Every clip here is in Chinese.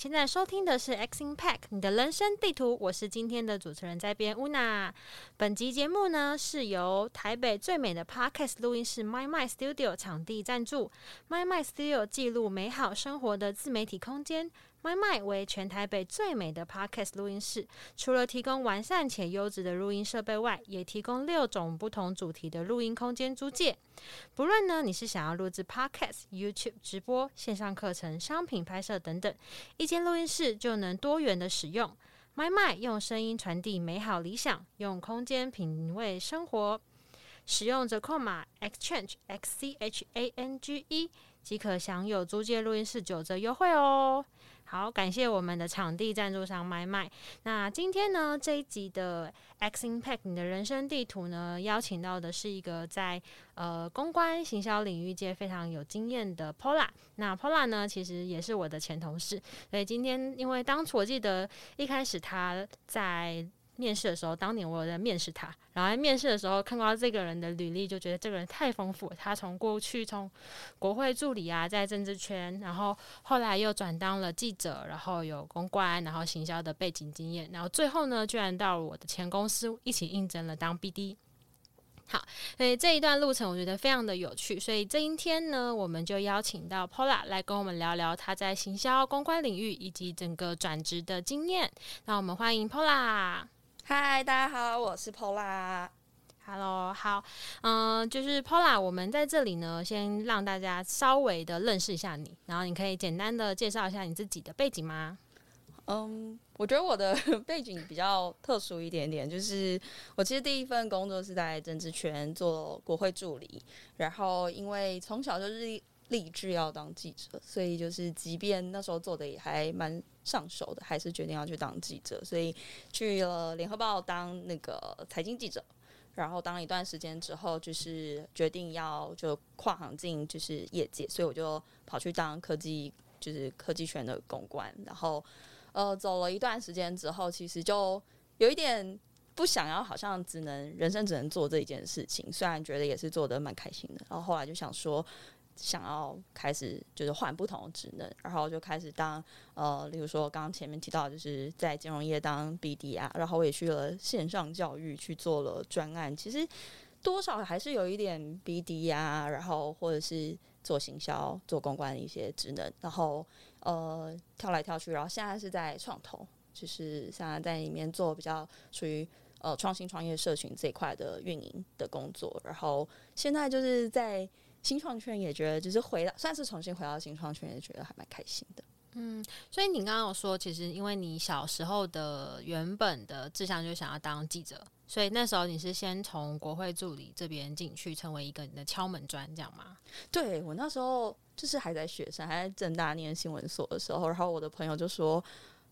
现在收听的是 X Impact 你的人生地图，我是今天的主持人在编 Una。本集节目呢是由台北最美的 Parket 录音室 My My Studio 场地赞助，My My Studio 记录美好生活的自媒体空间。My My 为全台北最美的 Podcast 录音室，除了提供完善且优质的录音设备外，也提供六种不同主题的录音空间租借。不论呢你是想要录制 Podcast、YouTube 直播、线上课程、商品拍摄等等，一间录音室就能多元的使用。My My 用声音传递美好理想，用空间品味生活。使用折扣码 Exchange X C H A N G E 即可享有租借录音室九折优惠哦。好，感谢我们的场地赞助商麦麦。那今天呢，这一集的 X Impact 你的人生地图呢，邀请到的是一个在呃公关行销领域界非常有经验的 Pola。那 Pola 呢，其实也是我的前同事，所以今天因为当初我记得一开始他在。面试的时候，当年我有在面试他，然后在面试的时候看到这个人的履历，就觉得这个人太丰富。他从过去从国会助理啊，在政治圈，然后后来又转当了记者，然后有公关，然后行销的背景经验，然后最后呢，居然到我的前公司一起应征了当 BD。好，所以这一段路程我觉得非常的有趣。所以这一天呢，我们就邀请到 Pola 来跟我们聊聊他在行销公关领域以及整个转职的经验。那我们欢迎 Pola。嗨，大家好，我是 Pola。Hello，好，嗯，就是 Pola，我们在这里呢，先让大家稍微的认识一下你，然后你可以简单的介绍一下你自己的背景吗？嗯，我觉得我的 背景比较特殊一点点，就是我其实第一份工作是在政治圈做国会助理，然后因为从小就是。立志要当记者，所以就是即便那时候做的也还蛮上手的，还是决定要去当记者。所以去了联合报当那个财经记者，然后当了一段时间之后，就是决定要就跨行进就是业界，所以我就跑去当科技就是科技圈的公关。然后呃走了一段时间之后，其实就有一点不想要，好像只能人生只能做这一件事情。虽然觉得也是做的蛮开心的，然后后来就想说。想要开始就是换不同的职能，然后就开始当呃，例如说刚刚前面提到，就是在金融业当 BD 啊，然后我也去了线上教育去做了专案，其实多少还是有一点 BD 啊，然后或者是做行销、做公关的一些职能，然后呃跳来跳去，然后现在是在创投，就是现在在里面做比较属于呃创新创业社群这一块的运营的工作，然后现在就是在。新创圈也觉得，就是回到算是重新回到新创圈，也觉得还蛮开心的。嗯，所以你刚刚有说，其实因为你小时候的原本的志向就想要当记者，所以那时候你是先从国会助理这边进去，成为一个你的敲门砖，这样吗？对我那时候就是还在学生，还在正大念新闻所的时候，然后我的朋友就说，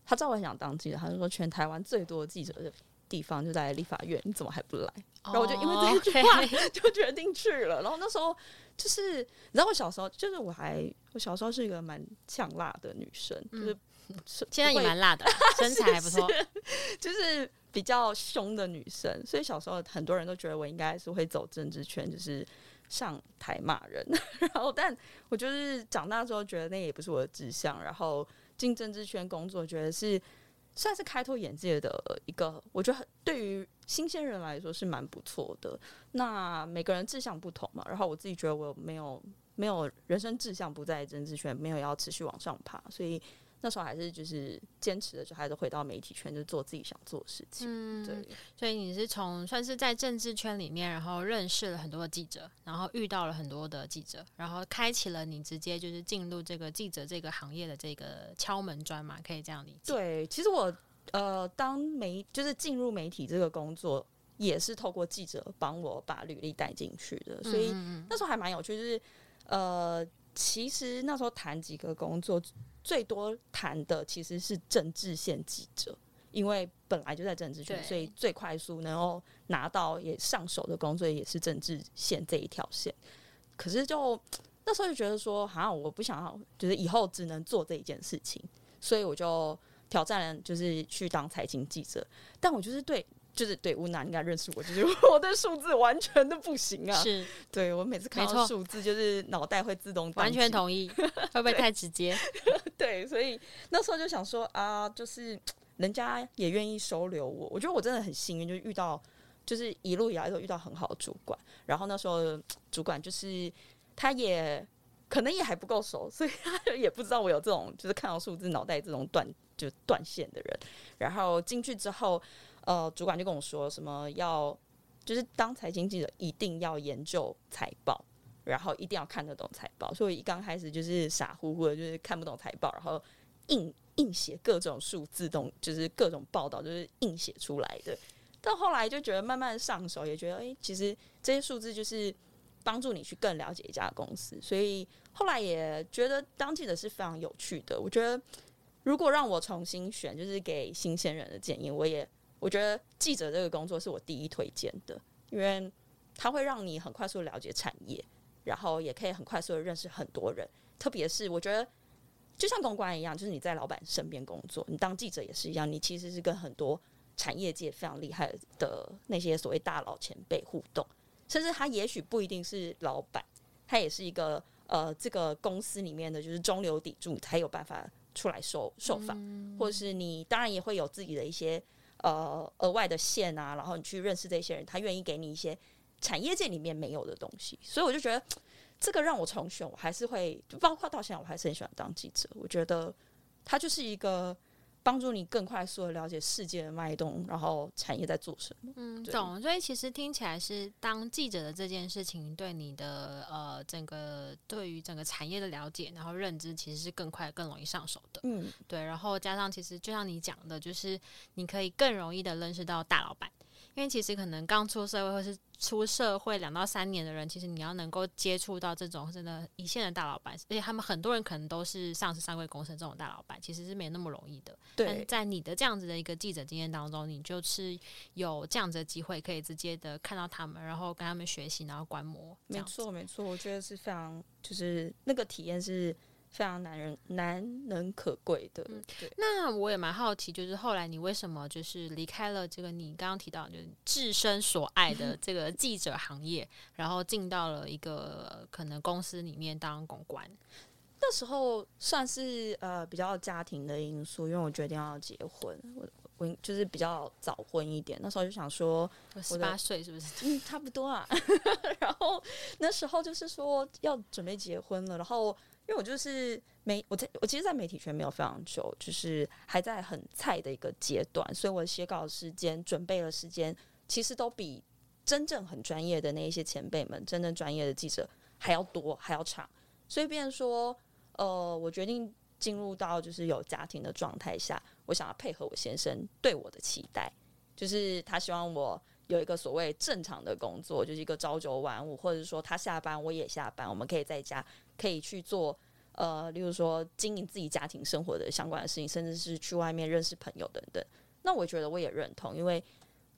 他知道我想当记者，他就说全台湾最多记者的地方就在立法院，你怎么还不来？然后我就因为这一句话 就决定去了。然后那时候。就是你知道我小时候，就是我还我小时候是一个蛮呛辣的女生，就是 现在也蛮辣的，身材 还不错，就是比较凶的女生。所以小时候很多人都觉得我应该是会走政治圈，就是上台骂人。然后，但我就是长大之后觉得那也不是我的志向。然后进政治圈工作，觉得是。算是开拓眼界的一个，我觉得对于新鲜人来说是蛮不错的。那每个人志向不同嘛，然后我自己觉得我没有没有人生志向不在政治圈，没有要持续往上爬，所以。那时候还是就是坚持的，就还是回到媒体圈，就做自己想做的事情。嗯，对。所以你是从算是在政治圈里面，然后认识了很多的记者，然后遇到了很多的记者，然后开启了你直接就是进入这个记者这个行业的这个敲门砖嘛？可以这样理解？对，其实我呃，当媒就是进入媒体这个工作，也是透过记者帮我把履历带进去的，所以那时候还蛮有趣。就是呃，其实那时候谈几个工作。最多谈的其实是政治线记者，因为本来就在政治圈，所以最快速能够拿到也上手的工作也是政治线这一条线。可是就那时候就觉得说，好像我不想要，就是以后只能做这一件事情，所以我就挑战了，就是去当财经记者。但我就是对。就是对吴娜应该认识我，就是我的数字完全的不行啊！是。对我每次看到数字，就是脑袋会自动完全同意，会不会太直接？对，对，所以那时候就想说啊，就是人家也愿意收留我，我觉得我真的很幸运，就遇到就是一路以来都遇到很好的主管，然后那时候主管就是他也可能也还不够熟，所以他也不知道我有这种就是看到数字脑袋这种断就断线的人，然后进去之后，呃，主管就跟我说什么要就是当财经记者一定要研究财报。然后一定要看得懂财报，所以刚开始就是傻乎乎的，就是看不懂财报，然后硬硬写各种数字，动就是各种报道，就是硬写出来的。到后来就觉得慢慢上手，也觉得哎，其实这些数字就是帮助你去更了解一家公司。所以后来也觉得当记者是非常有趣的。我觉得如果让我重新选，就是给新鲜人的建议，我也我觉得记者这个工作是我第一推荐的，因为它会让你很快速了解产业。然后也可以很快速的认识很多人，特别是我觉得就像公关一样，就是你在老板身边工作，你当记者也是一样，你其实是跟很多产业界非常厉害的那些所谓大佬前辈互动，甚至他也许不一定是老板，他也是一个呃这个公司里面的就是中流砥柱，才有办法出来受受访，或者是你当然也会有自己的一些呃额外的线啊，然后你去认识这些人，他愿意给你一些。产业界里面没有的东西，所以我就觉得这个让我重选，我还是会，就包括到现在，我还是很喜欢当记者。我觉得他就是一个帮助你更快速的了解世界的脉动，然后产业在做什么。嗯，懂。所以其实听起来是当记者的这件事情，对你的呃整个对于整个产业的了解，然后认知，其实是更快、更容易上手的。嗯，对。然后加上其实就像你讲的，就是你可以更容易的认识到大老板。因为其实可能刚出社会或是出社会两到三年的人，其实你要能够接触到这种真的一线的大老板，而且他们很多人可能都是上市、上柜公司这种大老板，其实是没那么容易的。对，在你的这样子的一个记者经验当中，你就是有这样子的机会，可以直接的看到他们，然后跟他们学习，然后观摩。没错，没错，我觉得是非常，就是那个体验是。非常难人难能可贵的。那我也蛮好奇，就是后来你为什么就是离开了这个你刚刚提到就是自身所爱的这个记者行业，然后进到了一个可能公司里面当公关？那时候算是呃比较家庭的因素，因为我决定要结婚，我我就是比较早婚一点。那时候就想说，十八岁是不是？嗯，差不多啊。然后那时候就是说要准备结婚了，然后。因为我就是媒，我在我其实，在媒体圈没有非常久，就是还在很菜的一个阶段，所以我写稿时间、准备的时间，其实都比真正很专业的那一些前辈们、真正专业的记者还要多、还要长。所以，变说，呃，我决定进入到就是有家庭的状态下，我想要配合我先生对我的期待，就是他希望我有一个所谓正常的工作，就是一个朝九晚五，或者说他下班我也下班，我们可以在家。可以去做，呃，例如说经营自己家庭生活的相关的事情，甚至是去外面认识朋友等等。那我觉得我也认同，因为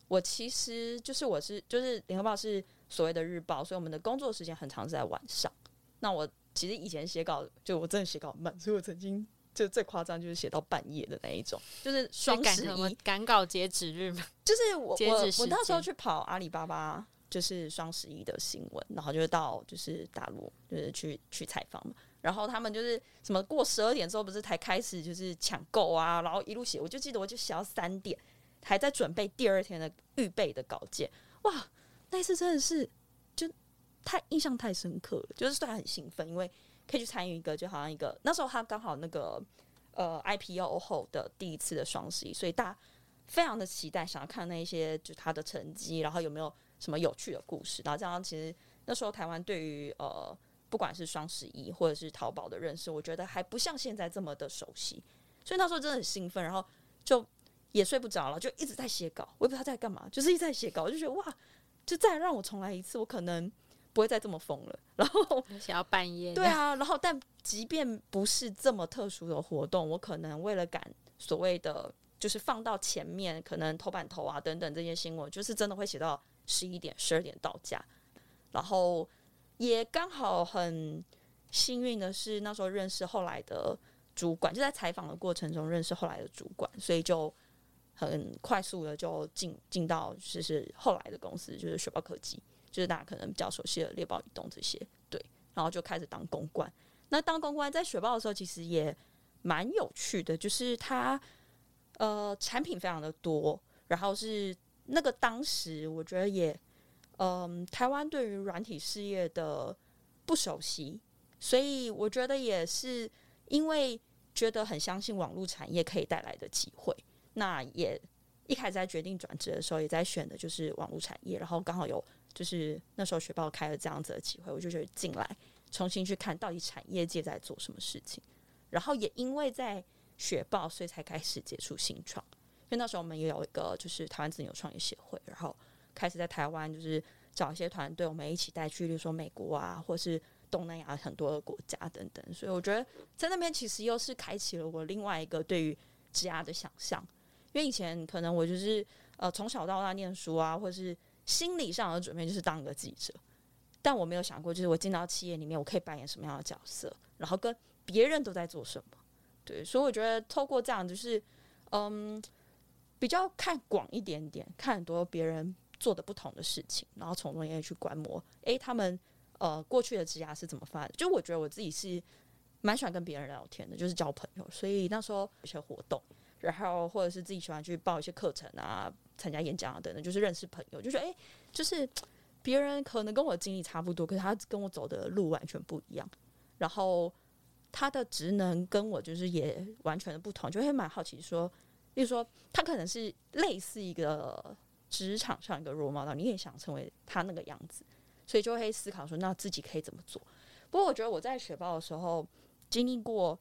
我其实就是我是就是联合报是所谓的日报，所以我们的工作时间很长是在晚上。那我其实以前写稿就我真的写稿慢，所以我曾经就最夸张就是写到半夜的那一种，就是双十一赶稿截止日嘛，就是我我我那时候去跑阿里巴巴。就是双十一的新闻，然后就到就是大陆，就是去去采访嘛。然后他们就是什么过十二点之后，不是才开始就是抢购啊，然后一路写。我就记得我就写到三点，还在准备第二天的预备的稿件。哇，那一次真的是就太印象太深刻了，就是虽然很兴奋，因为可以去参与一个就好像一个那时候他刚好那个呃 IPO 后的第一次的双十一，所以大家非常的期待，想要看那一些就他的成绩，然后有没有。什么有趣的故事？然后这样，其实那时候台湾对于呃，不管是双十一或者是淘宝的认识，我觉得还不像现在这么的熟悉。所以那时候真的很兴奋，然后就也睡不着了，就一直在写稿。我也不知道在干嘛，就是一直在写稿。我就觉得哇，就再让我重来一次，我可能不会再这么疯了。然后 想要半夜，对啊。然后但即便不是这么特殊的活动，我可能为了赶所谓的就是放到前面，可能头版头啊等等这些新闻，就是真的会写到。十一点、十二点到家，然后也刚好很幸运的是，那时候认识后来的主管，就在采访的过程中认识后来的主管，所以就很快速的就进进到就是后来的公司，就是雪豹科技，就是大家可能比较熟悉的猎豹移动这些，对，然后就开始当公关。那当公关在雪豹的时候，其实也蛮有趣的，就是它呃产品非常的多，然后是那个当时我觉得也嗯、台湾对于软体事业的不熟悉，所以我觉得也是因为觉得很相信网络产业可以带来的机会，那也一开始在决定转职的时候，也在选的就是网络产业，然后刚好有就是那时候学报开了这样子的机会，我就觉得进来重新去看到底产业界在做什么事情，然后也因为在学报，所以才开始接触新创，为那时候我们也有一个就是台湾自由创业协会，然后开始在台湾就是找一些团队，我们一起带去，比如说美国啊，或是东南亚很多的国家等等，所以我觉得在那边其实又是开启了我另外一个对于职涯的想象。因为以前可能我就是呃从小到大念书啊，或是心理上的准备就是当一个记者，但我没有想过，就是我进到企业里面，我可以扮演什么样的角色，然后跟别人都在做什么。对，所以我觉得透过这样，就是嗯，比较看广一点点，看很多别人做的不同的事情，然后从中也去观摩，诶，他们呃过去的职涯是怎么发的？就我觉得我自己是蛮喜欢跟别人聊天的，就是交朋友，所以那时候有些活动。然后或者是自己喜欢去报一些课程啊，参加演讲啊等等，就是认识朋友，就觉得诶，就是别人可能跟我经历差不多，可是他跟我走的路完全不一样，然后他的职能跟我就是也完全的不同，就会蛮好奇说，例如说他可能是类似一个职场上一个 role model，你也想成为他那个样子，所以就会思考说，那自己可以怎么做？不过我觉得我在雪豹的时候经历过。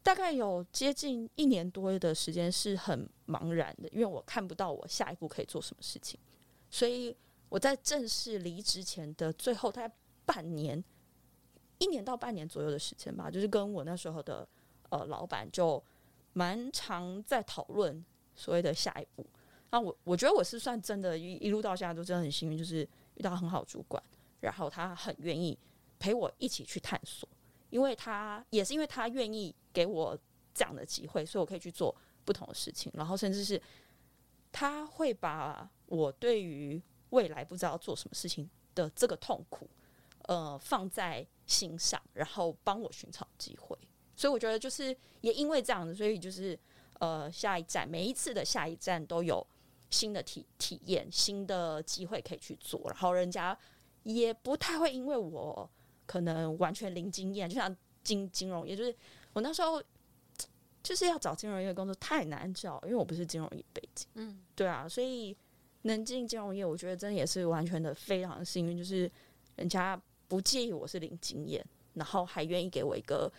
大概有接近一年多的时间是很茫然的，因为我看不到我下一步可以做什么事情，所以我在正式离职前的最后大概半年，一年到半年左右的时间吧，就是跟我那时候的呃老板就蛮常在讨论所谓的下一步。那我我觉得我是算真的，一一路到现在都真的很幸运，就是遇到很好主管，然后他很愿意陪我一起去探索。因为他也是因为他愿意给我这样的机会，所以我可以去做不同的事情，然后甚至是他会把我对于未来不知道做什么事情的这个痛苦，呃，放在心上，然后帮我寻找机会。所以我觉得就是也因为这样子，所以就是呃，下一站每一次的下一站都有新的体体验、新的机会可以去做，然后人家也不太会因为我。可能完全零经验，就像金金融业，就是我那时候就是要找金融业工作太难找，因为我不是金融业背景，嗯，对啊，所以能进金融业，我觉得真的也是完全的非常幸运，就是人家不介意我是零经验，然后还愿意给我一个。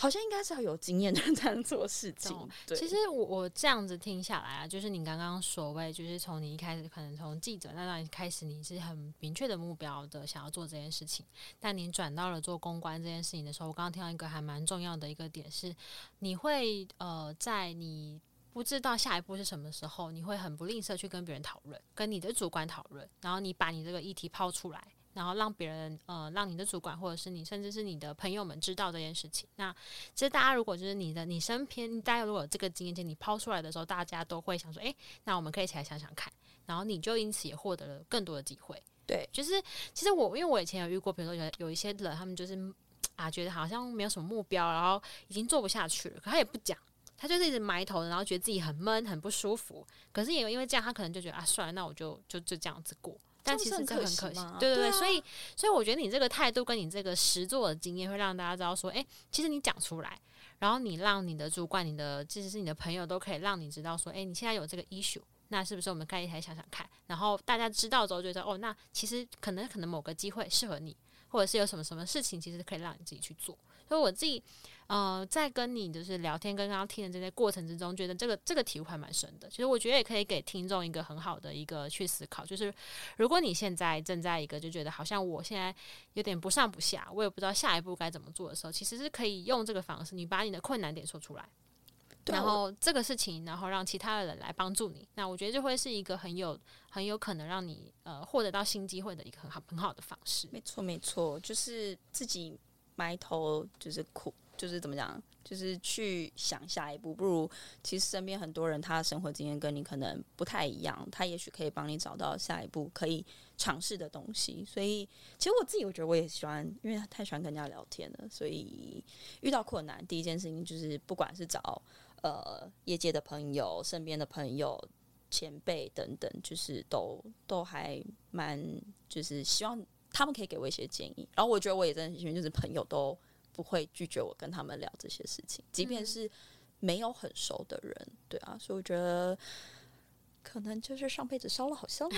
好像应该是要有经验的人才能做事情。其实我我这样子听下来啊，就是你刚刚所谓，就是从你一开始可能从记者那段开始，你是很明确的目标的想要做这件事情。但你转到了做公关这件事情的时候，我刚刚听到一个还蛮重要的一个点是，你会呃在你不知道下一步是什么时候，你会很不吝啬去跟别人讨论，跟你的主管讨论，然后你把你这个议题抛出来。然后让别人呃，让你的主管或者是你，甚至是你的朋友们知道这件事情。那其实大家如果就是你的你身边，大家如果有这个经验，你抛出来的时候，大家都会想说，诶，那我们可以一起来想想看。然后你就因此也获得了更多的机会。对，就是其实我因为我以前有遇过，比如说有有一些人，他们就是啊，觉得好像没有什么目标，然后已经做不下去了，可他也不讲，他就是一直埋头，然后觉得自己很闷，很不舒服。可是也因为这样，他可能就觉得啊，算了，那我就就就这样子过。但其实这很可惜，对对对，所以所以我觉得你这个态度跟你这个实做的经验，会让大家知道说，哎，其实你讲出来，然后你让你的主管、你的即使是你的朋友，都可以让你知道说，哎，你现在有这个 issue，那是不是我们可以一起想想看？然后大家知道之后，觉得哦，那其实可能可能某个机会适合你，或者是有什么什么事情，其实可以让你自己去做。所以我自己。呃，在跟你就是聊天，跟刚刚听的这些过程之中，觉得这个这个体悟还蛮深的。其实我觉得也可以给听众一个很好的一个去思考，就是如果你现在正在一个就觉得好像我现在有点不上不下，我也不知道下一步该怎么做的时候，其实是可以用这个方式，你把你的困难点说出来，然后这个事情，然后让其他的人来帮助你。那我觉得就会是一个很有很有可能让你呃获得到新机会的一个很好很好的方式。没错，没错，就是自己埋头就是苦。就是怎么讲，就是去想下一步，不如其实身边很多人他的生活经验跟你可能不太一样，他也许可以帮你找到下一步可以尝试的东西。所以其实我自己我觉得我也喜欢，因为太喜欢跟人家聊天了，所以遇到困难第一件事情就是不管是找呃业界的朋友、身边的朋友、前辈等等，就是都都还蛮就是希望他们可以给我一些建议。然后我觉得我也真的很幸运，就是朋友都。不会拒绝我跟他们聊这些事情，即便是没有很熟的人，对啊，所以我觉得可能就是上辈子烧了好香哦。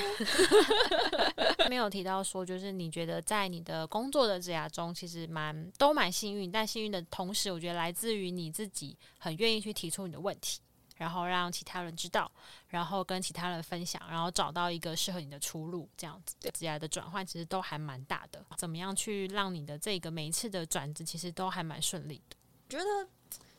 没有提到说，就是你觉得在你的工作的职涯中，其实蛮都蛮幸运，但幸运的同时，我觉得来自于你自己很愿意去提出你的问题。然后让其他人知道，然后跟其他人分享，然后找到一个适合你的出路，这样子，职业的转换其实都还蛮大的。怎么样去让你的这个每一次的转职，其实都还蛮顺利的？觉得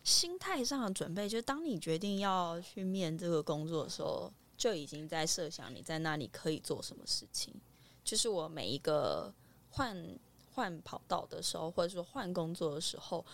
心态上的准备，就是当你决定要去面这个工作的时候，就已经在设想你在那里可以做什么事情。就是我每一个换换跑道的时候，或者说换工作的时候。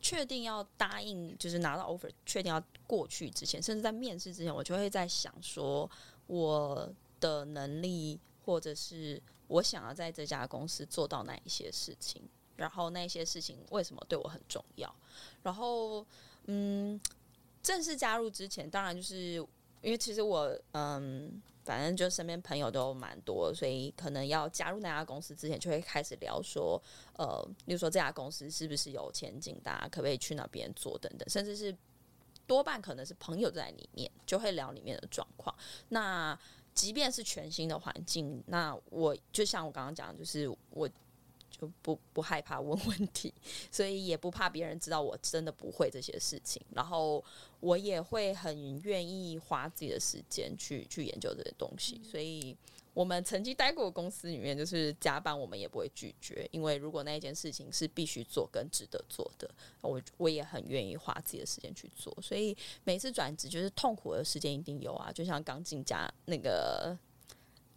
确定要答应，就是拿到 offer，确定要过去之前，甚至在面试之前，我就会在想说，我的能力，或者是我想要在这家公司做到哪一些事情，然后那些事情为什么对我很重要。然后，嗯，正式加入之前，当然就是因为其实我，嗯。反正就身边朋友都蛮多，所以可能要加入那家公司之前，就会开始聊说，呃，例如说这家公司是不是有前景，大家可不可以去那边做等等，甚至是多半可能是朋友在里面，就会聊里面的状况。那即便是全新的环境，那我就像我刚刚讲，就是我。就不不害怕问问题，所以也不怕别人知道我真的不会这些事情。然后我也会很愿意花自己的时间去去研究这些东西。所以我们曾经待过的公司里面，就是加班我们也不会拒绝，因为如果那一件事情是必须做跟值得做的，我我也很愿意花自己的时间去做。所以每次转职就是痛苦的时间一定有啊，就像刚进家那个。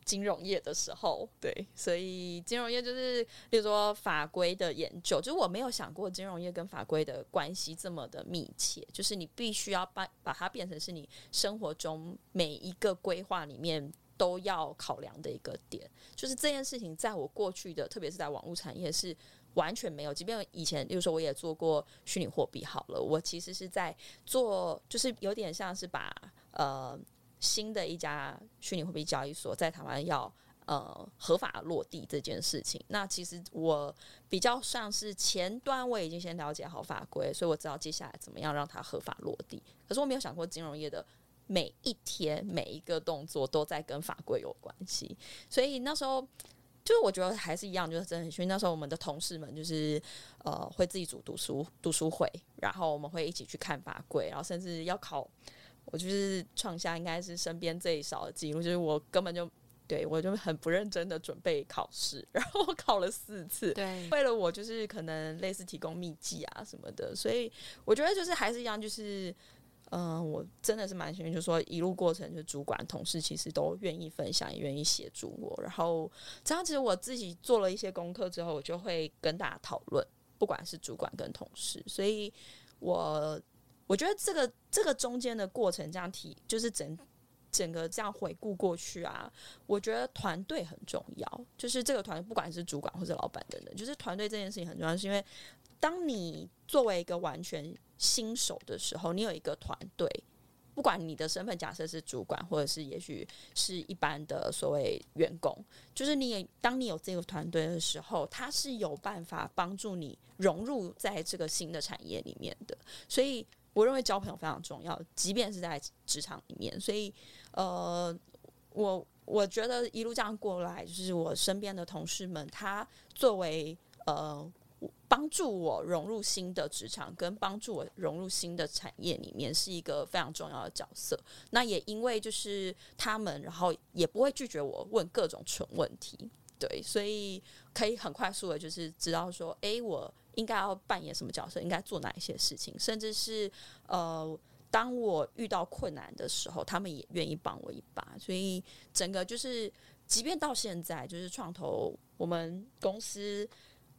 金融业的时候，对，所以金融业就是，例如说法规的研究，就是我没有想过金融业跟法规的关系这么的密切，就是你必须要把把它变成是你生活中每一个规划里面都要考量的一个点。就是这件事情，在我过去的，特别是在网络产业是完全没有。即便以前，比如说我也做过虚拟货币，好了，我其实是在做，就是有点像是把呃。新的一家虚拟货币交易所，在台湾要呃合法落地这件事情，那其实我比较像是前端，我已经先了解好法规，所以我知道接下来怎么样让它合法落地。可是我没有想过金融业的每一天每一个动作都在跟法规有关系，所以那时候就是我觉得还是一样，就是真的很幸运。那时候我们的同事们就是呃会自己组读书读书会，然后我们会一起去看法规，然后甚至要考。我就是创下应该是身边最少的记录，就是我根本就对我就很不认真的准备考试，然后我考了四次，对，为了我就是可能类似提供秘籍啊什么的，所以我觉得就是还是一样，就是嗯，我真的是蛮幸运，就是说一路过程，就主管同事其实都愿意分享，也愿意协助我，然后这样其实我自己做了一些功课之后，我就会跟大家讨论，不管是主管跟同事，所以我。我觉得这个这个中间的过程，这样提就是整整个这样回顾过去啊，我觉得团队很重要。就是这个团队，不管是主管或者老板等等，就是团队这件事情很重要。是因为当你作为一个完全新手的时候，你有一个团队，不管你的身份假设是主管，或者是也许是一般的所谓员工，就是你也当你有这个团队的时候，他是有办法帮助你融入在这个新的产业里面的，所以。我认为交朋友非常重要，即便是在职场里面。所以，呃，我我觉得一路这样过来，就是我身边的同事们，他作为呃帮助我融入新的职场，跟帮助我融入新的产业里面，是一个非常重要的角色。那也因为就是他们，然后也不会拒绝我问各种蠢问题，对，所以可以很快速的，就是知道说，哎，我。应该要扮演什么角色？应该做哪一些事情？甚至是呃，当我遇到困难的时候，他们也愿意帮我一把。所以整个就是，即便到现在，就是创投我们公司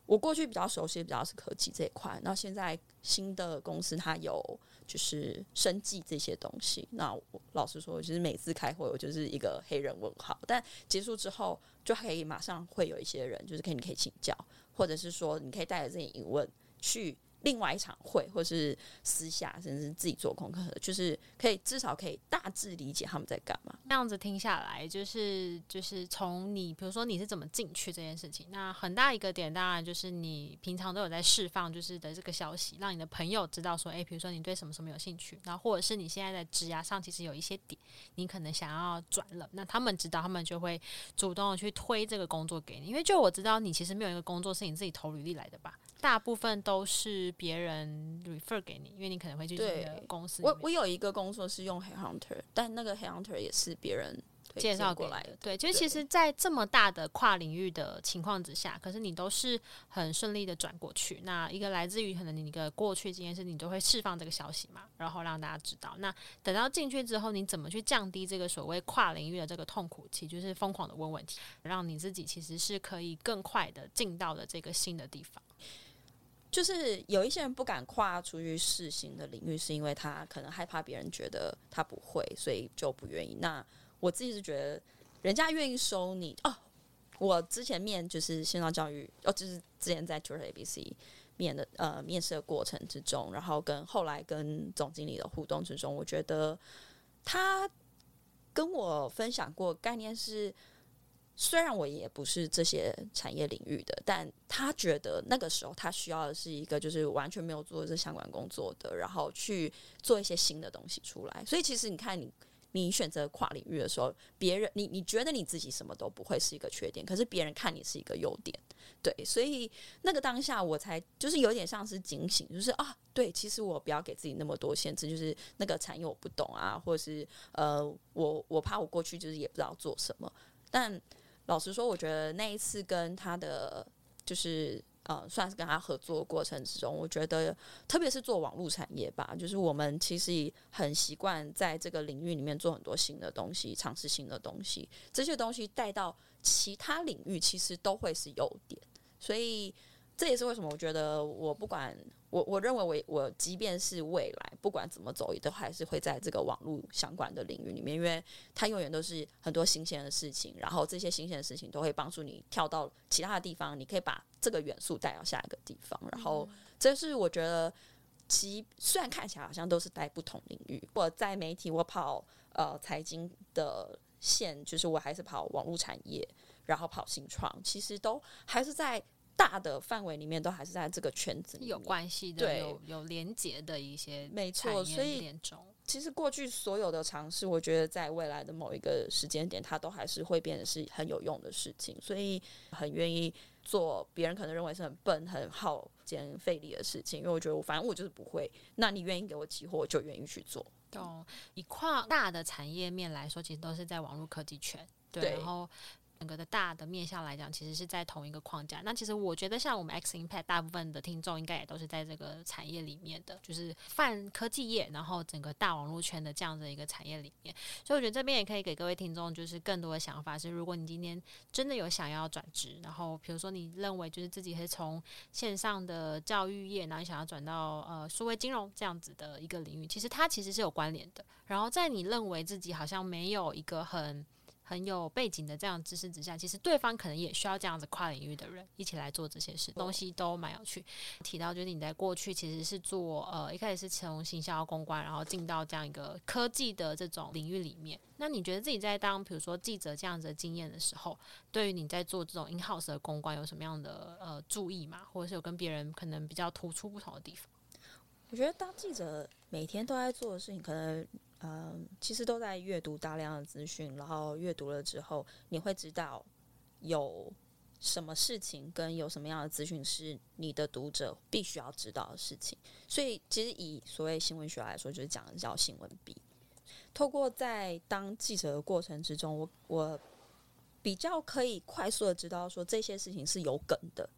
我过去比较熟悉比较是科技这一块，那现在新的公司它有就是生计这些东西。那老实说，就是每次开会我就是一个黑人问号，但结束之后就可以马上会有一些人就是可以你可以请教，或者是说你可以带着这些疑问去。另外一场会，或是私下，甚至自己做功课，就是可以至少可以大致理解他们在干嘛。那样子听下来，就是就是从你，比如说你是怎么进去这件事情，那很大一个点，当然就是你平常都有在释放，就是的这个消息，让你的朋友知道说，诶，比如说你对什么什么有兴趣，然后或者是你现在在职涯上其实有一些点，你可能想要转了，那他们知道，他们就会主动的去推这个工作给你。因为就我知道，你其实没有一个工作是你自己投履历来的吧？大部分都是别人 refer 给你，因为你可能会去这个公司。我我有一个工作是用 Head Hunter，但那个 Head Hunter 也是别人介绍过来的。对，就其实，在这么大的跨领域的情况之下，可是你都是很顺利的转过去。那一个来自于可能你一个过去经验是，你都会释放这个消息嘛，然后让大家知道。那等到进去之后，你怎么去降低这个所谓跨领域的这个痛苦期，就是疯狂的问问题，让你自己其实是可以更快的进到的这个新的地方。就是有一些人不敢跨出去试新的领域，是因为他可能害怕别人觉得他不会，所以就不愿意。那我自己是觉得，人家愿意收你哦。我之前面就是线上教育，哦，就是之前在 Tutor ABC 面的呃面试的过程之中，然后跟后来跟总经理的互动之中，我觉得他跟我分享过概念是。虽然我也不是这些产业领域的，但他觉得那个时候他需要的是一个就是完全没有做这相关工作的，然后去做一些新的东西出来。所以其实你看，你你选择跨领域的时候，别人你你觉得你自己什么都不会是一个缺点，可是别人看你是一个优点。对，所以那个当下我才就是有点像是警醒，就是啊，对，其实我不要给自己那么多限制，就是那个产业我不懂啊，或者是呃，我我怕我过去就是也不知道做什么，但。老实说，我觉得那一次跟他的就是呃，算是跟他合作过程之中，我觉得特别是做网络产业吧，就是我们其实很习惯在这个领域里面做很多新的东西，尝试新的东西，这些东西带到其他领域其实都会是优点，所以这也是为什么我觉得我不管。我我认为我我即便是未来不管怎么走，也都还是会在这个网络相关的领域里面，因为它永远都是很多新鲜的事情，然后这些新鲜的事情都会帮助你跳到其他的地方，你可以把这个元素带到下一个地方，然后这是我觉得其虽然看起来好像都是在不同领域，我在媒体我跑呃财经的线，就是我还是跑网络产业，然后跑新创，其实都还是在。大的范围里面都还是在这个圈子里有关系的，有有连接的一些没错，所以其实过去所有的尝试，我觉得在未来的某一个时间点，它都还是会变得是很有用的事情，所以很愿意做别人可能认为是很笨、很耗钱费力的事情，因为我觉得我反正我就是不会，那你愿意给我机会，我就愿意去做。哦，以跨大的产业面来说，其实都是在网络科技圈，对，然后。整个的大的面向来讲，其实是在同一个框架。那其实我觉得，像我们 X Impact 大部分的听众，应该也都是在这个产业里面的，就是泛科技业，然后整个大网络圈的这样的一个产业里面。所以我觉得这边也可以给各位听众，就是更多的想法是：如果你今天真的有想要转职，然后比如说你认为就是自己是从线上的教育业，然后你想要转到呃数位金融这样子的一个领域，其实它其实是有关联的。然后在你认为自己好像没有一个很很有背景的这样知识之下，其实对方可能也需要这样子跨领域的人一起来做这些事，东西都蛮有趣。提到就是你在过去其实是做呃一开始是从行销公关，然后进到这样一个科技的这种领域里面。那你觉得自己在当比如说记者这样子的经验的时候，对于你在做这种 in house 的公关有什么样的呃注意嘛，或者是有跟别人可能比较突出不同的地方？我觉得当记者每天都在做的事情，可能。嗯，其实都在阅读大量的资讯，然后阅读了之后，你会知道有什么事情跟有什么样的资讯是你的读者必须要知道的事情。所以，其实以所谓新闻学来说，就是讲的叫新闻笔。透过在当记者的过程之中，我我比较可以快速的知道说这些事情是有梗的。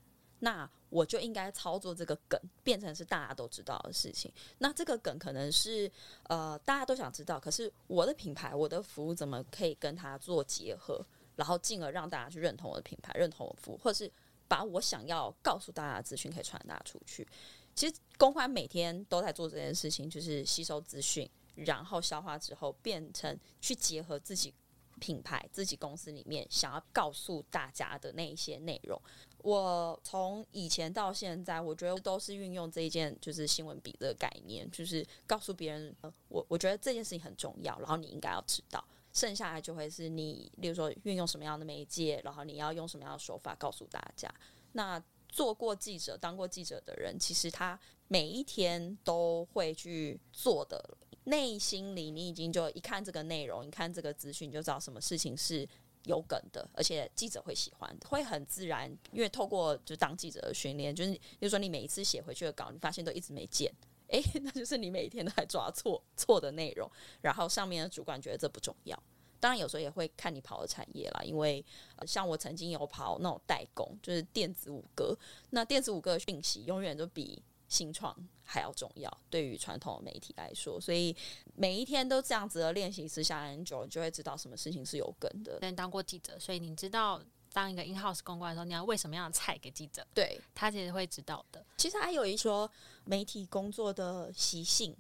那我就应该操作这个梗，变成是大家都知道的事情。那这个梗可能是呃大家都想知道，可是我的品牌、我的服务怎么可以跟它做结合，然后进而让大家去认同我的品牌、认同我服务，或者是把我想要告诉大家的资讯可以传达出去。其实公关每天都在做这件事情，就是吸收资讯，然后消化之后变成去结合自己品牌、自己公司里面想要告诉大家的那一些内容。我从以前到现在，我觉得都是运用这一件就是新闻笔的概念，就是告诉别人，我我觉得这件事情很重要，然后你应该要知道。剩下来就会是你，例如说运用什么样的媒介，然后你要用什么样的手法告诉大家。那做过记者、当过记者的人，其实他每一天都会去做的，内心里你已经就一看这个内容，一看这个资讯，你就知道什么事情是有梗的，而且记者会喜欢，会很自然。因为透过就当记者的训练，就是比如说你每一次写回去的稿，你发现都一直没见。诶，那就是你每一天都在抓错错的内容，然后上面的主管觉得这不重要。当然有时候也会看你跑的产业啦，因为像我曾经有跑那种代工，就是电子五哥。那电子五哥的讯息永远都比新创还要重要，对于传统媒体来说。所以每一天都这样子的练习之下，很久，你就会知道什么事情是有根的。但当过记者，所以你知道。当一个 in house 公关的时候，你要喂什么样的菜给记者？对他其实会知道的。其实还有一说媒体工作的习性，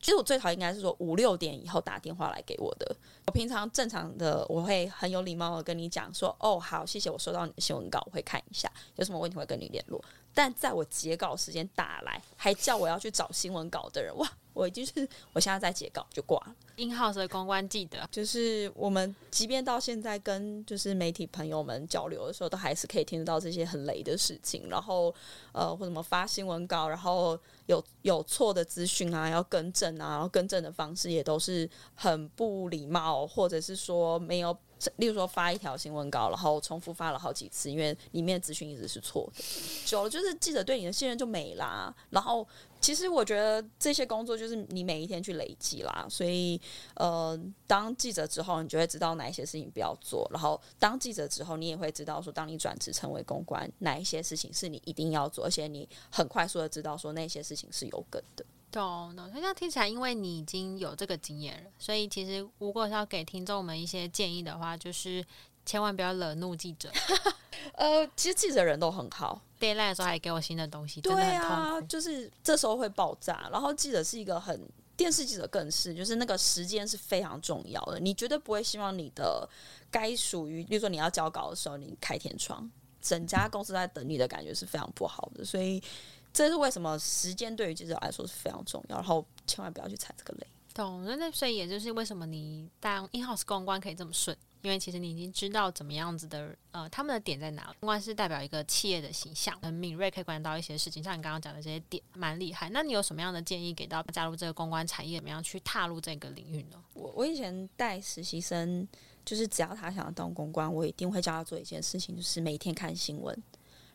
其实我最讨厌应该是说五六点以后打电话来给我的。我平常正常的我会很有礼貌的跟你讲说，哦，好，谢谢，我收到你的新闻稿，我会看一下，有什么问题会跟你联络。但在我截稿时间打来，还叫我要去找新闻稿的人，哇！我已经是我现在在截稿就挂了。In house 的公关记得，就是我们即便到现在跟就是媒体朋友们交流的时候，都还是可以听得到这些很雷的事情。然后呃，或什么发新闻稿，然后有有错的资讯啊，要更正啊，然后更正的方式也都是很不礼貌，或者是说没有。例如说发一条新闻稿，然后重复发了好几次，因为里面的资讯一直是错的，久了就是记者对你的信任就没啦。然后其实我觉得这些工作就是你每一天去累积啦，所以呃，当记者之后，你就会知道哪一些事情不要做；然后当记者之后，你也会知道说，当你转职成为公关，哪一些事情是你一定要做，而且你很快速的知道说那些事情是有梗的。懂懂，那这样听起来，因为你已经有这个经验了，所以其实如果是要给听众们一些建议的话，就是千万不要惹怒记者。呃，其实记者人都很好，deadline 的时候还给我新的东西，对啊，就是这时候会爆炸。然后记者是一个很电视记者更是，就是那个时间是非常重要的，你绝对不会希望你的该属于，比如说你要交稿的时候，你开天窗，整家公司在等你的感觉是非常不好的，所以。这是为什么时间对于记者来说是非常重要，然后千万不要去踩这个雷。懂，那那所以也就是为什么你当 in house 公关可以这么顺，因为其实你已经知道怎么样子的，呃，他们的点在哪。公关是代表一个企业的形象，很敏锐，可以观察到一些事情，像你刚刚讲的这些点，蛮厉害。那你有什么样的建议给到加入这个公关产业，怎么样去踏入这个领域呢？我我以前带实习生，就是只要他想要当公关，我一定会教他做一件事情，就是每天看新闻。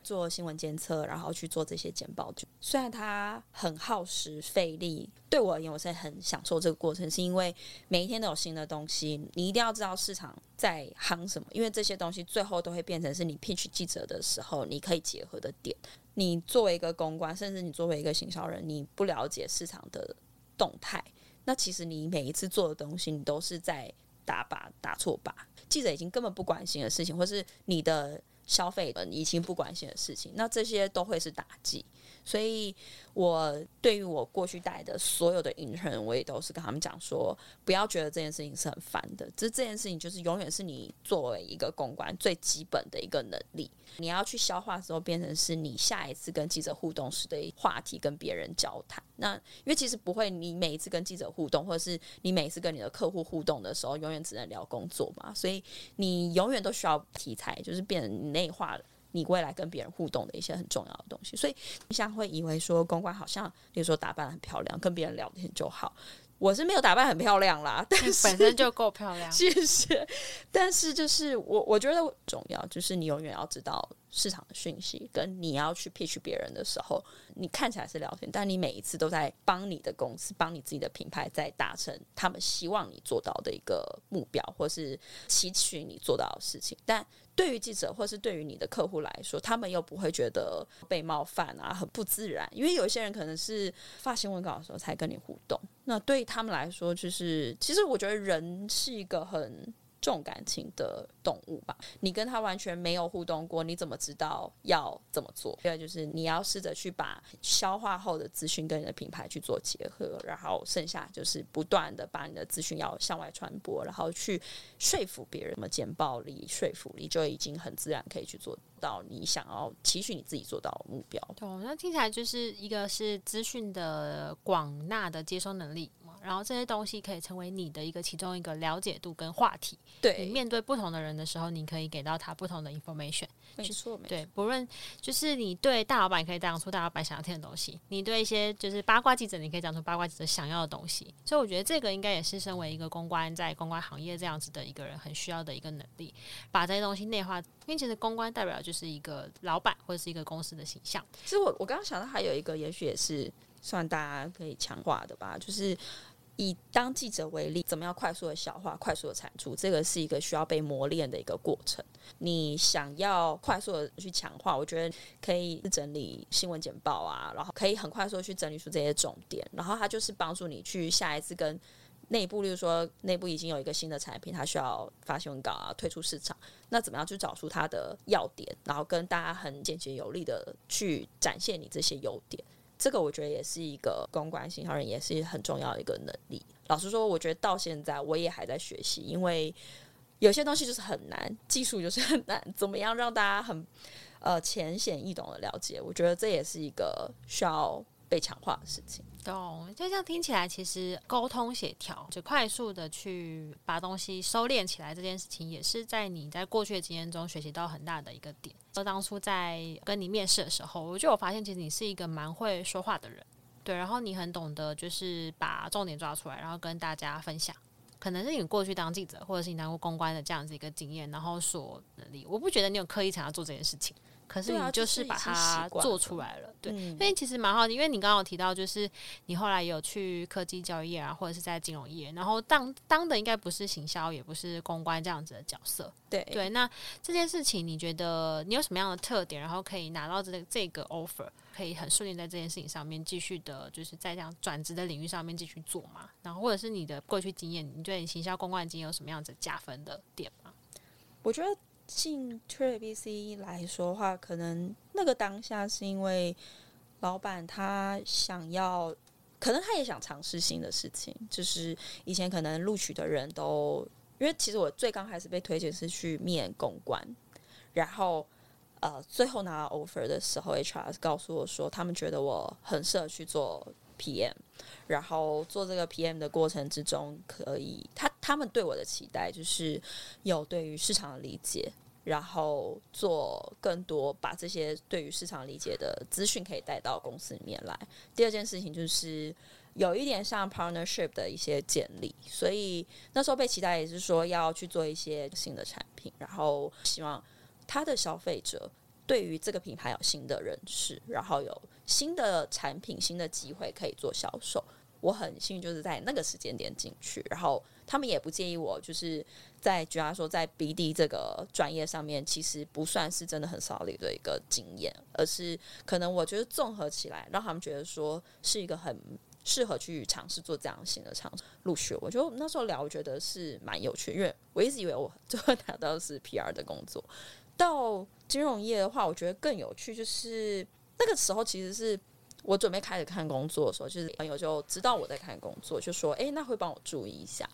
做新闻监测，然后去做这些简报。虽然它很耗时费力，对我而言，我是很享受这个过程，是因为每一天都有新的东西，你一定要知道市场在夯什么，因为这些东西最后都会变成是你 pitch 记者的时候你可以结合的点。你作为一个公关，甚至你作为一个行销人，你不了解市场的动态，那其实你每一次做的东西，你都是在打靶打错靶。记者已经根本不关心的事情，或是你的。消费的已经不关心的事情，那这些都会是打击。所以，我对于我过去带的所有的 intern，我也都是跟他们讲说，不要觉得这件事情是很烦的。这这件事情就是永远是你作为一个公关最基本的一个能力，你要去消化之后，变成是你下一次跟记者互动时的话题，跟别人交谈。那因为其实不会，你每一次跟记者互动，或者是你每一次跟你的客户互动的时候，永远只能聊工作嘛。所以你永远都需要题材，就是变成内化了。你未来跟别人互动的一些很重要的东西，所以你像会以为说公关好像，比如说打扮很漂亮，跟别人聊天就好。我是没有打扮很漂亮啦，但是本身就够漂亮。谢谢。但是就是我我觉得重要，就是你永远要知道市场的讯息，跟你要去 pitch 别人的时候，你看起来是聊天，但你每一次都在帮你的公司、帮你自己的品牌在达成他们希望你做到的一个目标，或是期许你做到的事情，但。对于记者，或是对于你的客户来说，他们又不会觉得被冒犯啊，很不自然。因为有一些人可能是发新闻稿的时候才跟你互动，那对他们来说，就是其实我觉得人是一个很重感情的动物吧。你跟他完全没有互动过，你怎么知道要怎么做？第二就是你要试着去把消化后的资讯跟你的品牌去做结合，然后剩下就是不断的把你的资讯要向外传播，然后去说服别人。什么简报力、说服力，就已经很自然可以去做到你想要期许你自己做到的目标。对，那听起来就是一个是资讯的广纳的接收能力。然后这些东西可以成为你的一个其中一个了解度跟话题。对，你面对不同的人的时候，你可以给到他不同的 information。没错，对，不论就是你对大老板可以讲出大老板想要听的东西，你对一些就是八卦记者，你可以讲出八卦记者想要的东西。所以我觉得这个应该也是身为一个公关在公关行业这样子的一个人很需要的一个能力，把这些东西内化。因为其实公关代表就是一个老板或者是一个公司的形象。其实我我刚刚想到还有一个，也许也是算大家可以强化的吧，就是。以当记者为例，怎么样快速的消化、快速的产出，这个是一个需要被磨练的一个过程。你想要快速的去强化，我觉得可以整理新闻简报啊，然后可以很快速的去整理出这些重点，然后它就是帮助你去下一次跟内部，例如说内部已经有一个新的产品，它需要发新闻稿啊，推出市场，那怎么样去找出它的要点，然后跟大家很简洁有力的去展现你这些优点。这个我觉得也是一个公关型销人，也是很重要的一个能力。老实说，我觉得到现在我也还在学习，因为有些东西就是很难，技术就是很难。怎么样让大家很呃浅显易懂的了解？我觉得这也是一个需要被强化的事情。懂，就这样听起来，其实沟通协调，就快速的去把东西收敛起来，这件事情也是在你在过去的经验中学习到很大的一个点。说当初在跟你面试的时候，我就有发现，其实你是一个蛮会说话的人，对，然后你很懂得就是把重点抓出来，然后跟大家分享。可能是你过去当记者，或者是你当过公关的这样子一个经验，然后所能力，我不觉得你有刻意想要做这件事情。可是你就是把它做出来了，对，因为其实蛮好的，因为你刚刚有提到，就是你后来有去科技交易业啊，或者是在金融业，然后当当的应该不是行销，也不是公关这样子的角色，对对。那这件事情，你觉得你有什么样的特点，然后可以拿到这个这个 offer，可以很顺利在这件事情上面继续的，就是在这样转职的领域上面继续做嘛？然后或者是你的过去经验，你对行销公关经验有什么样子加分的点吗？我觉得。进 t r a b c 来说的话，可能那个当下是因为老板他想要，可能他也想尝试新的事情。就是以前可能录取的人都，因为其实我最刚开始被推荐是去面公关，然后呃，最后拿 offer 的时候，HR 告诉我说，他们觉得我很适合去做 PM，然后做这个 PM 的过程之中，可以他。他们对我的期待就是有对于市场的理解，然后做更多把这些对于市场理解的资讯可以带到公司里面来。第二件事情就是有一点像 partnership 的一些建立，所以那时候被期待也是说要去做一些新的产品，然后希望他的消费者对于这个品牌有新的认识，然后有新的产品、新的机会可以做销售。我很幸运，就是在那个时间点进去，然后他们也不介意我，就是在举例说，在 BD 这个专业上面，其实不算是真的很 solid 的一个经验，而是可能我觉得综合起来，让他们觉得说是一个很适合去尝试做这样新的尝试。陆续，我觉得那时候聊，我觉得是蛮有趣，因为我一直以为我 最后拿到是 PR 的工作。到金融业的话，我觉得更有趣，就是那个时候其实是。我准备开始看工作的时候，就是朋友就知道我在看工作，就说：“哎，那会帮我注意一下。”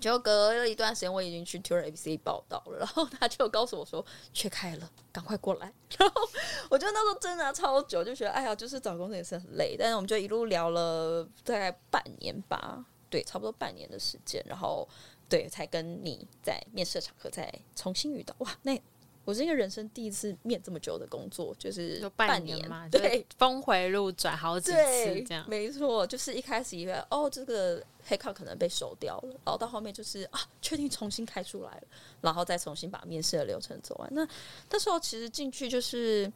就隔了一段时间，我已经去 Tour ABC 报道了，然后他就告诉我说：“缺开了，赶快过来。”然后我觉得那时候挣扎超久，就觉得哎呀，就是找工作也是很累。但是我们就一路聊了大概半年吧，对，差不多半年的时间，然后对，才跟你在面试场合再重新遇到。哇，那。我是一个人生第一次面这么久的工作，就是半年嘛，对，峰回路转好几次这样，没错，就是一开始以为哦，这个黑卡可能被收掉了，然后到后面就是啊，确定重新开出来了，然后再重新把面试的流程走完。那那时候其实进去就是，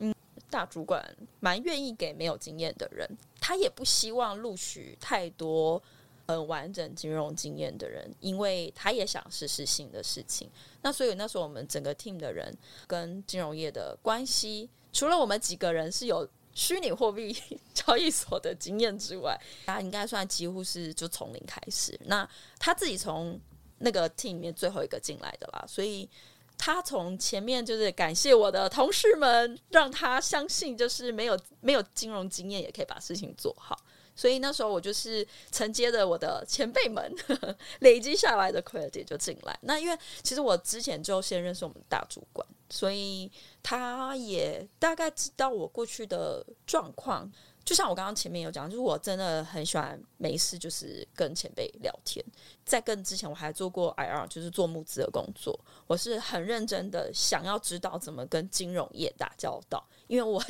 嗯，大主管蛮愿意给没有经验的人，他也不希望录取太多。很完整金融经验的人，因为他也想试试新的事情。那所以那时候我们整个 team 的人跟金融业的关系，除了我们几个人是有虚拟货币 交易所的经验之外，他应该算几乎是就从零开始。那他自己从那个 team 里面最后一个进来的啦，所以他从前面就是感谢我的同事们，让他相信就是没有没有金融经验也可以把事情做好。所以那时候我就是承接着我的前辈们 累积下来的 credit 就进来。那因为其实我之前就先认识我们大主管，所以他也大概知道我过去的状况。就像我刚刚前面有讲，就是我真的很喜欢没事就是跟前辈聊天。在跟之前我还做过 IR，就是做募资的工作。我是很认真的想要知道怎么跟金融业打交道，因为我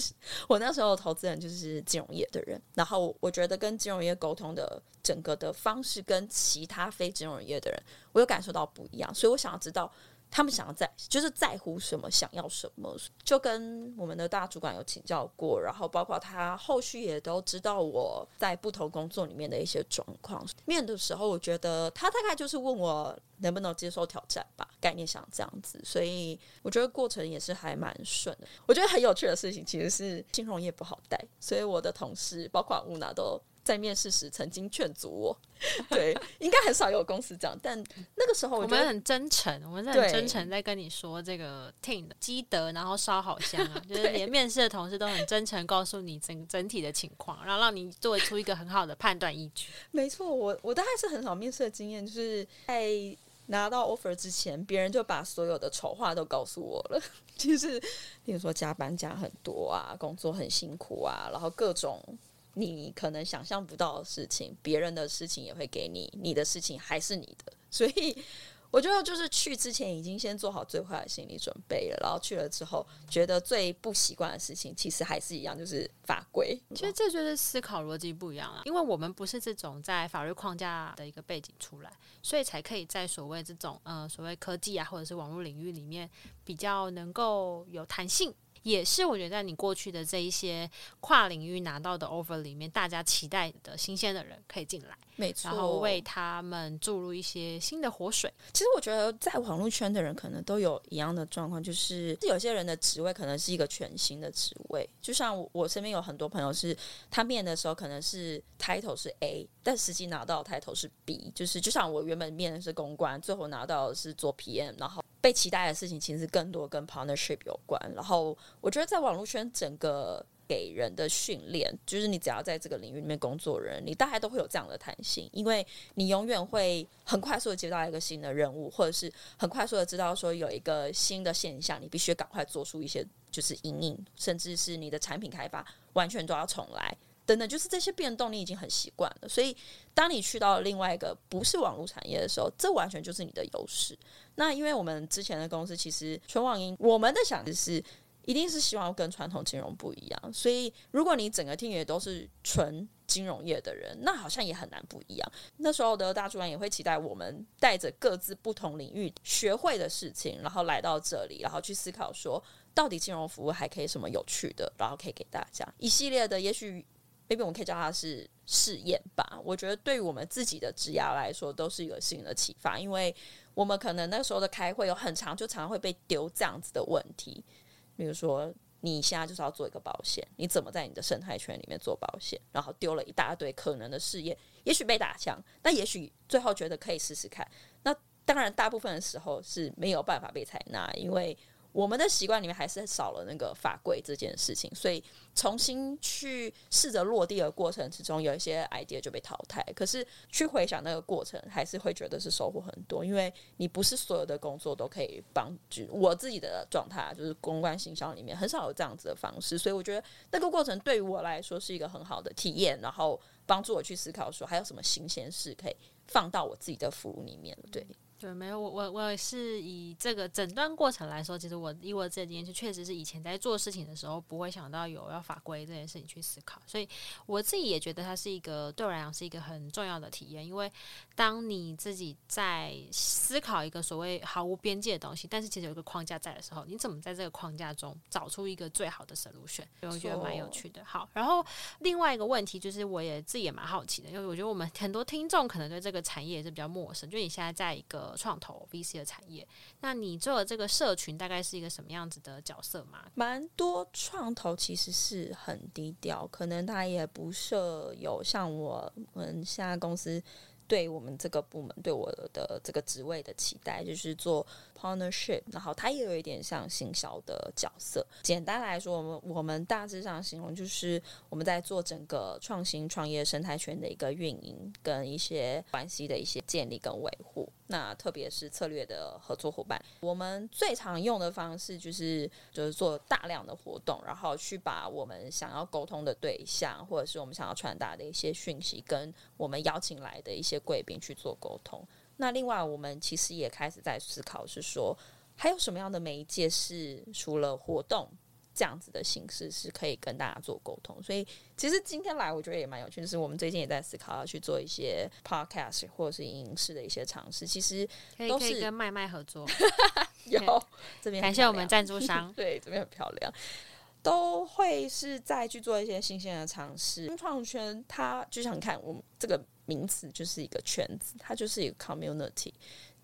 我那时候投资人就是金融业的人，然后我觉得跟金融业沟通的整个的方式跟其他非金融业的人，我有感受到不一样，所以我想要知道。他们想要在就是在乎什么，想要什么，就跟我们的大主管有请教过，然后包括他后续也都知道我在不同工作里面的一些状况。面的时候，我觉得他大概就是问我能不能接受挑战吧，概念上这样子，所以我觉得过程也是还蛮顺的。我觉得很有趣的事情其实是金融业不好带，所以我的同事包括乌娜都。在面试时曾经劝阻我，对，应该很少有公司这样，但那个时候我们很真诚，我们是很真诚在跟你说这个 team 的积德，然后烧好香啊，就是连面试的同事都很真诚告诉你整整体的情况，然后让你做出一个很好的判断依据。没错，我我大概是很少面试的经验，就是在拿到 offer 之前，别人就把所有的丑话都告诉我了，就是比如说加班加很多啊，工作很辛苦啊，然后各种。你可能想象不到的事情，别人的事情也会给你，你的事情还是你的。所以我觉得就是去之前已经先做好最坏的心理准备了，然后去了之后，觉得最不习惯的事情其实还是一样，就是法规。其实这就是思考逻辑不一样了，因为我们不是这种在法律框架的一个背景出来，所以才可以在所谓这种呃所谓科技啊或者是网络领域里面比较能够有弹性。也是我觉得在你过去的这一些跨领域拿到的 offer 里面，大家期待的新鲜的人可以进来，没错，然后为他们注入一些新的活水。其实我觉得在网络圈的人可能都有一样的状况，就是有些人的职位可能是一个全新的职位，就像我身边有很多朋友是，他面的时候可能是 title 是 A，但实际拿到 title 是 B，就是就像我原本面的是公关，最后拿到的是做 PM，然后。被期待的事情其实更多跟 partnership 有关，然后我觉得在网络圈整个给人的训练，就是你只要在这个领域里面工作人，你大概都会有这样的弹性，因为你永远会很快速的接到一个新的任务，或者是很快速的知道说有一个新的现象，你必须赶快做出一些就是阴影，甚至是你的产品开发完全都要重来。等等，就是这些变动，你已经很习惯了。所以，当你去到另外一个不是网络产业的时候，这完全就是你的优势。那因为我们之前的公司其实全网银，我们的想的是，一定是希望跟传统金融不一样。所以，如果你整个听也都是纯金融业的人，那好像也很难不一样。那时候的大主管也会期待我们带着各自不同领域学会的事情，然后来到这里，然后去思考说，到底金融服务还可以什么有趣的，然后可以给大家一系列的，也许。毕竟我们可以叫它是试验吧。我觉得对于我们自己的职涯来说，都是一个新的启发。因为我们可能那个时候的开会有很长，就常常会被丢这样子的问题。比如说，你现在就是要做一个保险，你怎么在你的生态圈里面做保险？然后丢了一大堆可能的试验，也许被打枪，但也许最后觉得可以试试看。那当然，大部分的时候是没有办法被采纳，因为。我们的习惯里面还是少了那个法规这件事情，所以重新去试着落地的过程之中，有一些 idea 就被淘汰。可是去回想那个过程，还是会觉得是收获很多，因为你不是所有的工作都可以帮助我自己的状态，就是公关形象里面很少有这样子的方式，所以我觉得那个过程对于我来说是一个很好的体验，然后帮助我去思考说还有什么新鲜事可以放到我自己的服务里面，对。对，没有我我我也是以这个诊断过程来说，其实我以我自己经验，就确实是以前在做事情的时候，不会想到有要法规这件事情去思考，所以我自己也觉得它是一个对我来讲是一个很重要的体验，因为当你自己在思考一个所谓毫无边界的东西，但是其实有一个框架在的时候，你怎么在这个框架中找出一个最好的 solution？我觉得蛮有趣的。好，然后另外一个问题就是，我也自己也蛮好奇的，因为我觉得我们很多听众可能对这个产业也是比较陌生，就你现在在一个。创投 VC 的产业，那你做的这个社群大概是一个什么样子的角色吗？蛮多创投其实是很低调，可能他也不设有像我们现在公司对我们这个部门对我的这个职位的期待，就是做 partnership，然后它也有一点像行销的角色。简单来说，我们我们大致上形容就是我们在做整个创新创业生态圈的一个运营，跟一些关系的一些建立跟维护。那特别是策略的合作伙伴，我们最常用的方式就是就是做大量的活动，然后去把我们想要沟通的对象，或者是我们想要传达的一些讯息，跟我们邀请来的一些贵宾去做沟通。那另外，我们其实也开始在思考，是说还有什么样的媒介是除了活动这样子的形式是可以跟大家做沟通。所以，其实今天来，我觉得也蛮有趣，就是我们最近也在思考要去做一些 podcast 或者是影视的一些尝试。其实都是跟麦麦合作，有这边感谢我们赞助商，对，这边很漂亮。都会是在去做一些新鲜的尝试。创圈它就像看我们这个名词就是一个圈子，它就是一个 community。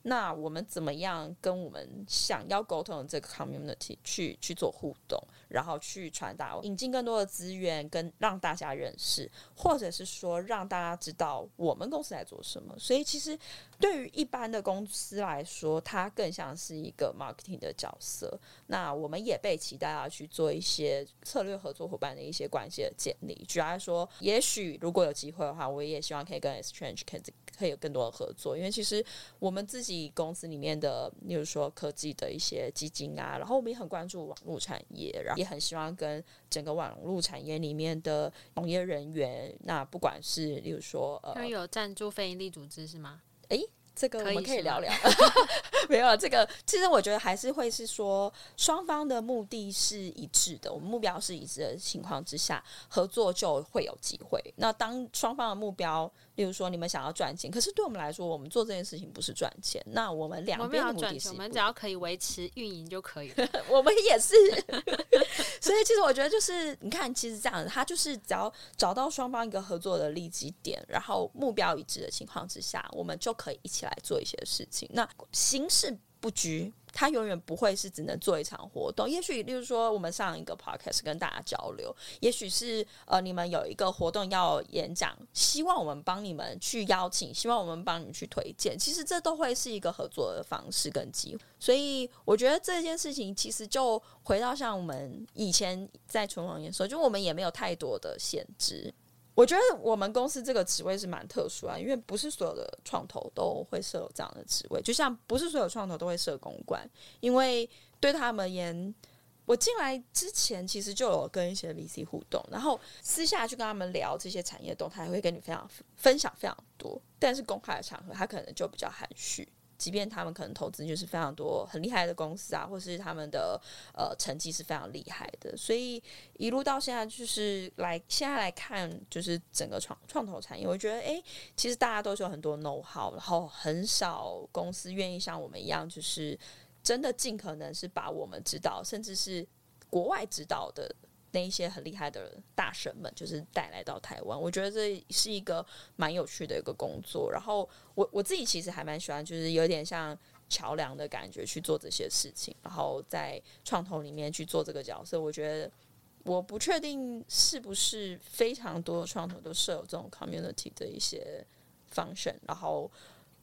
那我们怎么样跟我们想要沟通的这个 community 去去做互动，然后去传达、引进更多的资源，跟让大家认识，或者是说让大家知道我们公司在做什么。所以其实。对于一般的公司来说，它更像是一个 marketing 的角色。那我们也被期待要去做一些策略合作伙伴的一些关系的建立。举例来说，也许如果有机会的话，我也希望可以跟 Exchange 可以可以有更多的合作。因为其实我们自己公司里面的，例如说科技的一些基金啊，然后我们也很关注网络产业，然后也很希望跟整个网络产业里面的从业人员，那不管是例如说呃，有赞助非营利组织是吗？诶，这个我们可以聊聊。没有这个，其实我觉得还是会是说，双方的目的是一致的，我们目标是一致的情况之下，合作就会有机会。那当双方的目标，例如说你们想要赚钱，可是对我们来说，我们做这件事情不是赚钱，那我们两边的目的是，我们只要可以维持运营就可以了。我们也是。所以其实我觉得就是，你看，其实这样，他就是只要找到双方一个合作的利基点，然后目标一致的情况之下，我们就可以一起来做一些事情。那形式不拘。他永远不会是只能做一场活动，也许，例如说，我们上一个 podcast 跟大家交流，也许是呃，你们有一个活动要演讲，希望我们帮你们去邀请，希望我们帮你们去推荐，其实这都会是一个合作的方式跟机会。所以，我觉得这件事情其实就回到像我们以前在纯网的时候，就我们也没有太多的限制。我觉得我们公司这个职位是蛮特殊啊，因为不是所有的创投都会设有这样的职位，就像不是所有创投都会设公关，因为对他们而言，我进来之前其实就有跟一些 VC 互动，然后私下去跟他们聊这些产业动态，会跟你非常分享非常多，但是公开的场合，他可能就比较含蓄。即便他们可能投资就是非常多很厉害的公司啊，或是他们的呃成绩是非常厉害的，所以一路到现在就是来现在来看，就是整个创创投产业，我觉得诶，其实大家都是有很多 know how，然后很少公司愿意像我们一样，就是真的尽可能是把我们知道，甚至是国外知道的。那一些很厉害的大神们，就是带来到台湾，我觉得这是一个蛮有趣的一个工作。然后我我自己其实还蛮喜欢，就是有点像桥梁的感觉去做这些事情，然后在创投里面去做这个角色。我觉得我不确定是不是非常多创投都设有这种 community 的一些 function。然后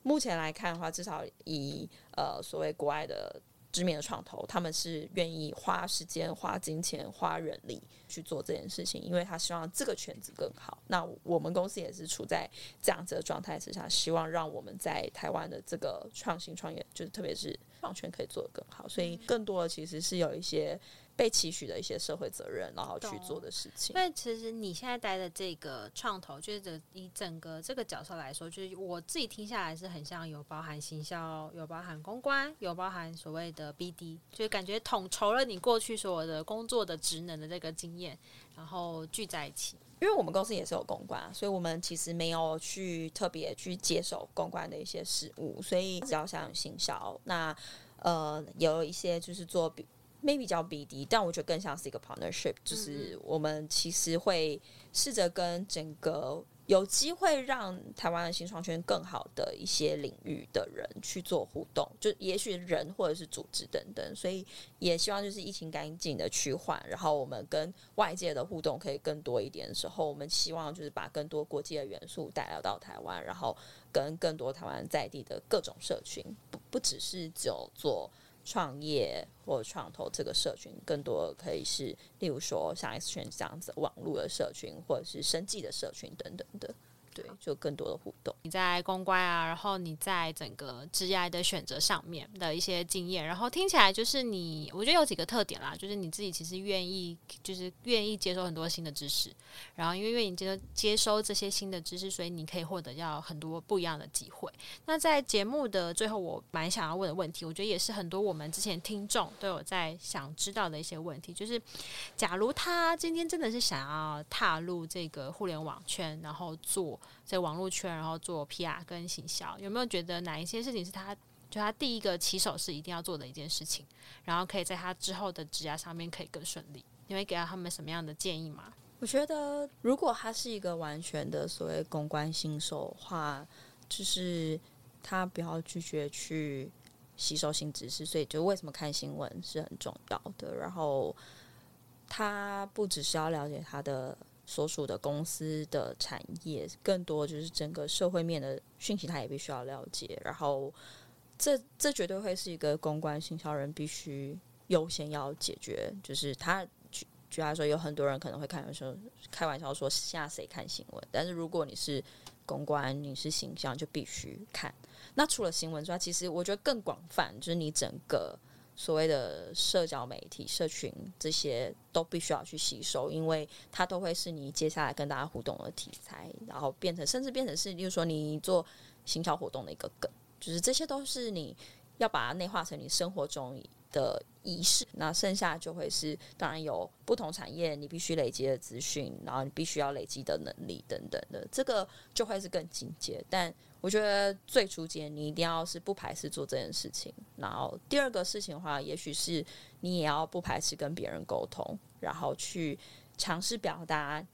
目前来看的话，至少以呃所谓国外的。知名的创投，他们是愿意花时间、花金钱、花人力去做这件事情，因为他希望这个圈子更好。那我们公司也是处在这样子的状态之下，希望让我们在台湾的这个创新创业，就是特别是创圈可以做得更好。所以，更多的其实是有一些。被期许的一些社会责任，然后去做的事情。因为其实你现在待的这个创投，就是以整个这个角色来说，就是我自己听下来是很像有包含行销，有包含公关，有包含所谓的 BD，就是感觉统筹了你过去所有的工作的职能的这个经验，然后聚在一起。因为我们公司也是有公关，所以我们其实没有去特别去接手公关的一些事务，所以只要像行销，那呃有一些就是做。Maybe 叫 BD，但我觉得更像是一个 partnership，就是我们其实会试着跟整个有机会让台湾的新创圈更好的一些领域的人去做互动，就也许人或者是组织等等，所以也希望就是疫情赶紧的趋缓，然后我们跟外界的互动可以更多一点的时候，我们希望就是把更多国际的元素带来到台湾，然后跟更多台湾在地的各种社群，不不只是只有做。创业或创投这个社群，更多可以是，例如说像 X 圈这样子网络的社群，或者是生计的社群等等的。对，就更多的互动。你在公关啊，然后你在整个职业的选择上面的一些经验，然后听起来就是你，我觉得有几个特点啦，就是你自己其实愿意，就是愿意接受很多新的知识，然后因为愿意接受接收这些新的知识，所以你可以获得要很多不一样的机会。那在节目的最后，我蛮想要问的问题，我觉得也是很多我们之前听众都有在想知道的一些问题，就是假如他今天真的是想要踏入这个互联网圈，然后做。在网络圈，然后做 PR 跟行销，有没有觉得哪一些事情是他就他第一个起手是一定要做的一件事情，然后可以在他之后的职涯上面可以更顺利？你会给到他们什么样的建议吗？我觉得，如果他是一个完全的所谓公关新手的话，就是他不要拒绝去吸收新知识，所以就为什么看新闻是很重要的。然后他不只是要了解他的。所属的公司的产业，更多就是整个社会面的讯息，他也必须要了解。然后，这这绝对会是一个公关行销人必须优先要解决。就是他举举来说，有很多人可能会开玩笑开玩笑说，现在谁看新闻？但是如果你是公关，你是形象，就必须看。那除了新闻之外，其实我觉得更广泛，就是你整个。所谓的社交媒体、社群这些都必须要去吸收，因为它都会是你接下来跟大家互动的题材，然后变成甚至变成是，例如说你做行销活动的一个梗，就是这些都是你要把它内化成你生活中的仪式。那剩下就会是，当然有不同产业你必须累积的资讯，然后你必须要累积的能力等等的，这个就会是更进阶，但。我觉得最初阶你一定要是不排斥做这件事情，然后第二个事情的话，也许是你也要不排斥跟别人沟通，然后去尝试表达，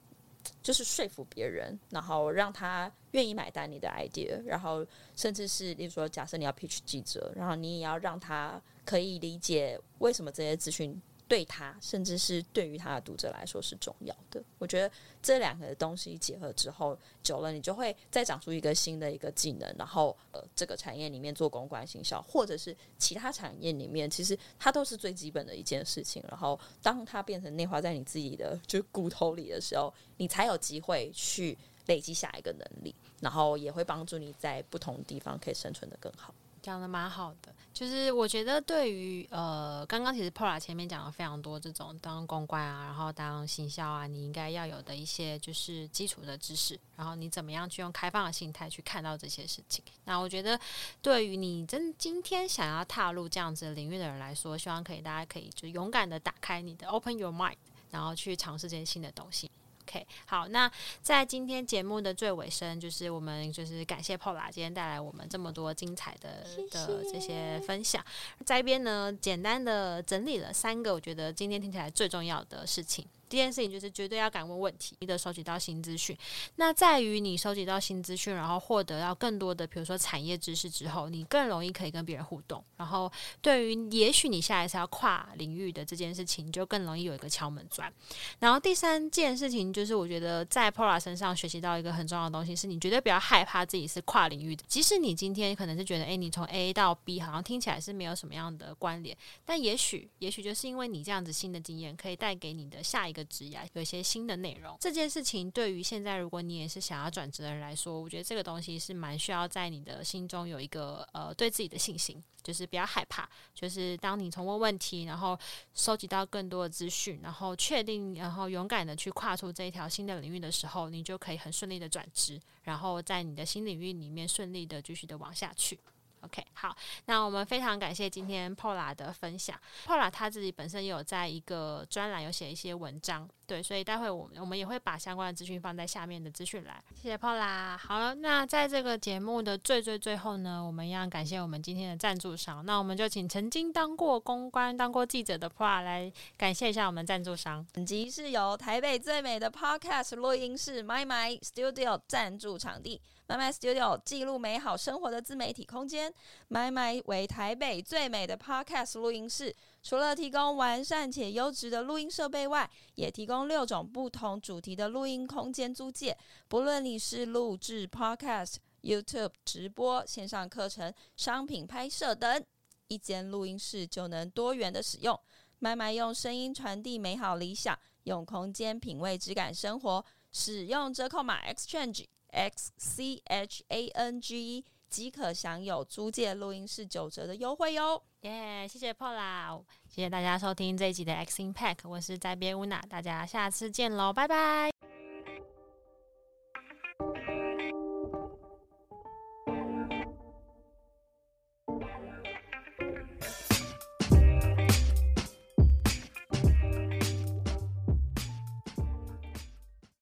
就是说服别人，然后让他愿意买单你的 idea，然后甚至是例如说，假设你要 pitch 记者，然后你也要让他可以理解为什么这些资讯。对他，甚至是对于他的读者来说是重要的。我觉得这两个东西结合之后，久了你就会再长出一个新的一个技能。然后，呃，这个产业里面做公关行销，或者是其他产业里面，其实它都是最基本的一件事情。然后，当它变成内化在你自己的就骨头里的时候，你才有机会去累积下一个能力，然后也会帮助你在不同地方可以生存的更好。讲的蛮好的，就是我觉得对于呃，刚刚其实 Pola 前面讲了非常多这种当公关啊，然后当行销啊，你应该要有的一些就是基础的知识，然后你怎么样去用开放的心态去看到这些事情。那我觉得对于你真今天想要踏入这样子领域的人来说，希望可以大家可以就勇敢的打开你的 Open Your Mind，然后去尝试这些新的东西。OK，好，那在今天节目的最尾声，就是我们就是感谢 Paula 今天带来我们这么多精彩的的这些分享，在一边呢简单的整理了三个我觉得今天听起来最重要的事情。第一件事情就是绝对要敢问问题，你的收集到新资讯。那在于你收集到新资讯，然后获得到更多的，比如说产业知识之后，你更容易可以跟别人互动。然后对于也许你下一次要跨领域的这件事情，就更容易有一个敲门砖。然后第三件事情就是，我觉得在 Pola 身上学习到一个很重要的东西，是你绝对不要害怕自己是跨领域的。即使你今天可能是觉得，诶，你从 A 到 B 好像听起来是没有什么样的关联，但也许，也许就是因为你这样子新的经验，可以带给你的下一个。职业有一些新的内容，这件事情对于现在如果你也是想要转职的人来说，我觉得这个东西是蛮需要在你的心中有一个呃对自己的信心，就是不要害怕，就是当你从问问题，然后收集到更多的资讯，然后确定，然后勇敢的去跨出这一条新的领域的时候，你就可以很顺利的转职，然后在你的新领域里面顺利的继续的往下去。OK，好，那我们非常感谢今天 Pola 的分享。Pola 他自己本身也有在一个专栏有写一些文章，对，所以待会我们我们也会把相关的资讯放在下面的资讯栏。谢谢 Pola。好了，那在这个节目的最最最后呢，我们一样感谢我们今天的赞助商。那我们就请曾经当过公关、当过记者的 Pola 来感谢一下我们赞助商。本集是由台北最美的 Podcast 录音室 My My Studio 赞助场地。My My Studio 记录美好生活的自媒体空间。My My 为台北最美的 Podcast 录音室，除了提供完善且优质的录音设备外，也提供六种不同主题的录音空间租借。不论你是录制 Podcast、YouTube 直播、线上课程、商品拍摄等，一间录音室就能多元的使用。My My 用声音传递美好理想，用空间品味质感生活。使用折扣码 Exchange。X C H A N G 即可享有租借录音室九折的优惠哟！耶，谢谢 Paul，谢谢大家收听这一集的 X Impact，我是在编乌娜，大家下次见喽，拜拜。